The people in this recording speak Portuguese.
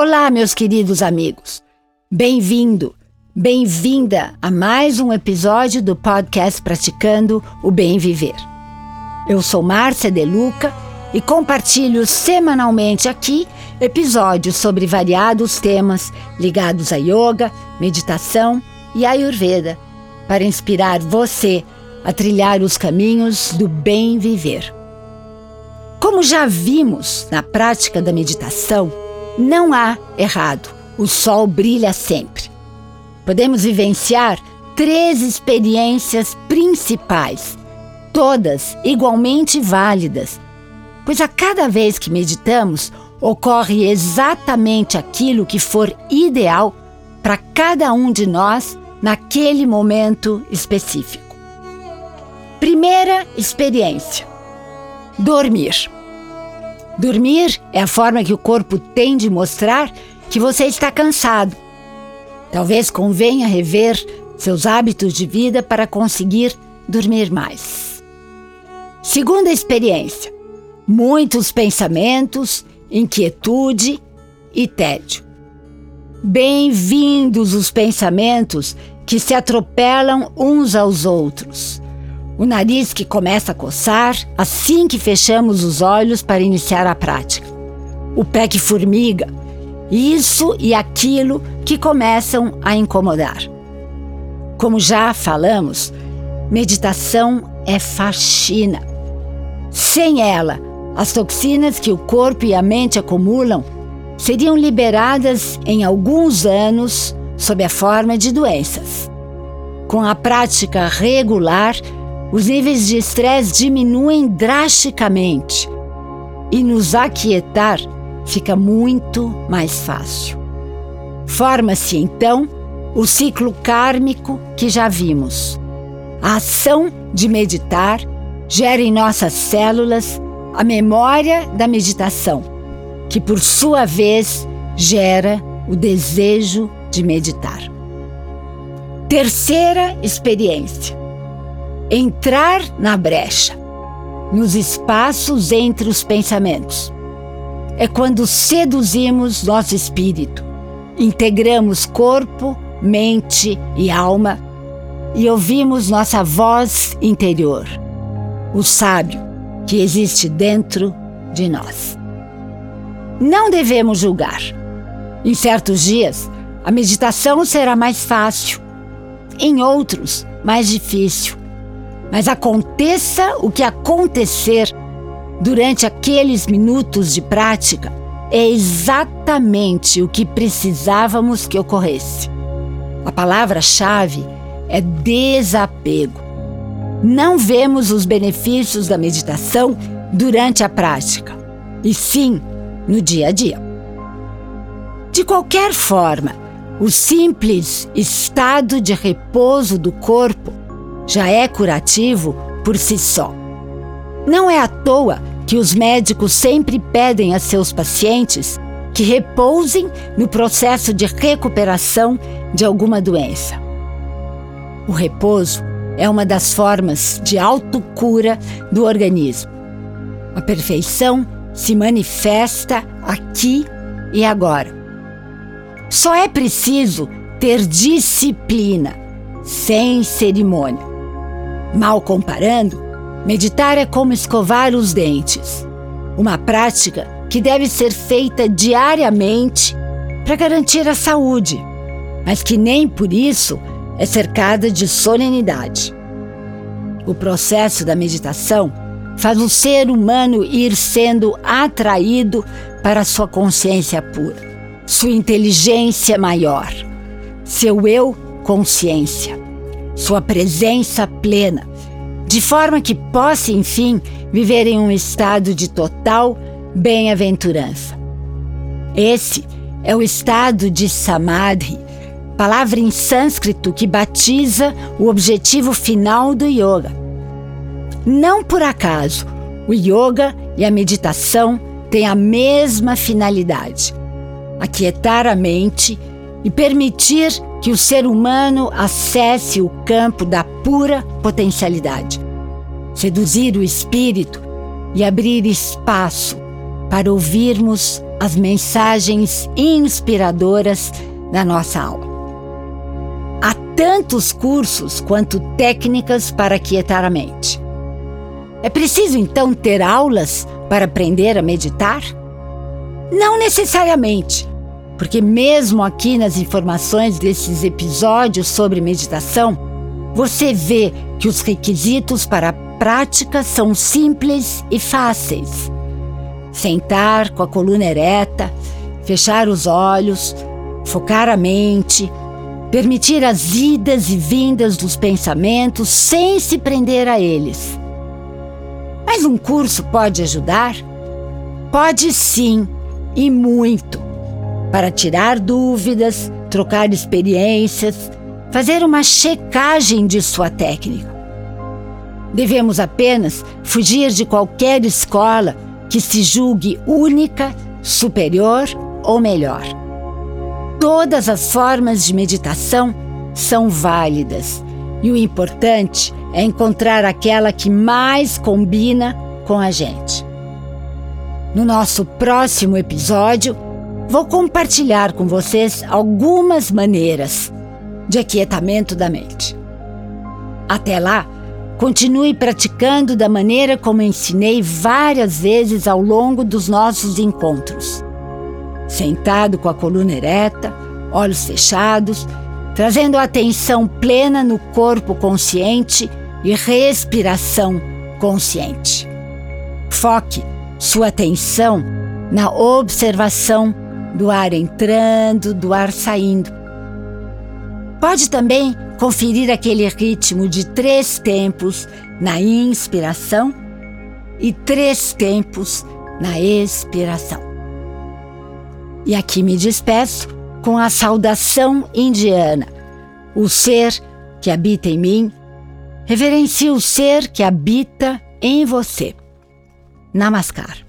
Olá, meus queridos amigos. Bem-vindo, bem-vinda a mais um episódio do podcast Praticando o Bem Viver. Eu sou Márcia Deluca e compartilho semanalmente aqui episódios sobre variados temas ligados a yoga, meditação e ayurveda para inspirar você a trilhar os caminhos do bem viver. Como já vimos na prática da meditação, não há errado, o sol brilha sempre. Podemos vivenciar três experiências principais, todas igualmente válidas, pois a cada vez que meditamos, ocorre exatamente aquilo que for ideal para cada um de nós naquele momento específico. Primeira experiência: dormir. Dormir é a forma que o corpo tem de mostrar que você está cansado. Talvez convenha rever seus hábitos de vida para conseguir dormir mais. Segunda experiência: muitos pensamentos, inquietude e tédio. Bem-vindos os pensamentos que se atropelam uns aos outros o nariz que começa a coçar assim que fechamos os olhos para iniciar a prática, o pé que formiga, isso e aquilo que começam a incomodar. Como já falamos, meditação é faxina. Sem ela, as toxinas que o corpo e a mente acumulam seriam liberadas em alguns anos sob a forma de doenças. Com a prática regular, os níveis de estresse diminuem drasticamente e nos aquietar fica muito mais fácil. Forma-se então o ciclo kármico que já vimos. A ação de meditar gera em nossas células a memória da meditação, que por sua vez gera o desejo de meditar. Terceira experiência entrar na brecha, nos espaços entre os pensamentos. É quando seduzimos nosso espírito, integramos corpo, mente e alma e ouvimos nossa voz interior, o sábio que existe dentro de nós. Não devemos julgar. Em certos dias, a meditação será mais fácil, em outros, mais difícil. Mas aconteça o que acontecer durante aqueles minutos de prática, é exatamente o que precisávamos que ocorresse. A palavra-chave é desapego. Não vemos os benefícios da meditação durante a prática, e sim no dia a dia. De qualquer forma, o simples estado de repouso do corpo já é curativo por si só. Não é à toa que os médicos sempre pedem a seus pacientes que repousem no processo de recuperação de alguma doença. O repouso é uma das formas de autocura do organismo. A perfeição se manifesta aqui e agora. Só é preciso ter disciplina, sem cerimônia. Mal comparando, meditar é como escovar os dentes. Uma prática que deve ser feita diariamente para garantir a saúde, mas que nem por isso é cercada de solenidade. O processo da meditação faz o ser humano ir sendo atraído para sua consciência pura, sua inteligência maior, seu eu consciência sua presença plena, de forma que possa, enfim, viver em um estado de total bem-aventurança. Esse é o estado de Samadhi, palavra em sânscrito que batiza o objetivo final do yoga. Não por acaso, o yoga e a meditação têm a mesma finalidade: aquietar a mente e permitir que o ser humano acesse o campo da pura potencialidade, seduzir o espírito e abrir espaço para ouvirmos as mensagens inspiradoras da nossa aula. Há tantos cursos quanto técnicas para quietar a mente. É preciso então ter aulas para aprender a meditar? Não necessariamente, porque, mesmo aqui nas informações desses episódios sobre meditação, você vê que os requisitos para a prática são simples e fáceis. Sentar com a coluna ereta, fechar os olhos, focar a mente, permitir as idas e vindas dos pensamentos sem se prender a eles. Mas um curso pode ajudar? Pode sim, e muito. Para tirar dúvidas, trocar experiências, fazer uma checagem de sua técnica. Devemos apenas fugir de qualquer escola que se julgue única, superior ou melhor. Todas as formas de meditação são válidas e o importante é encontrar aquela que mais combina com a gente. No nosso próximo episódio, vou compartilhar com vocês algumas maneiras de aquietamento da mente. Até lá, continue praticando da maneira como ensinei várias vezes ao longo dos nossos encontros sentado com a coluna ereta, olhos fechados, trazendo atenção plena no corpo consciente e respiração consciente. Foque sua atenção na observação do ar entrando, do ar saindo. Pode também conferir aquele ritmo de três tempos na inspiração e três tempos na expiração. E aqui me despeço com a saudação indiana. O ser que habita em mim reverencia o ser que habita em você. Namaskar.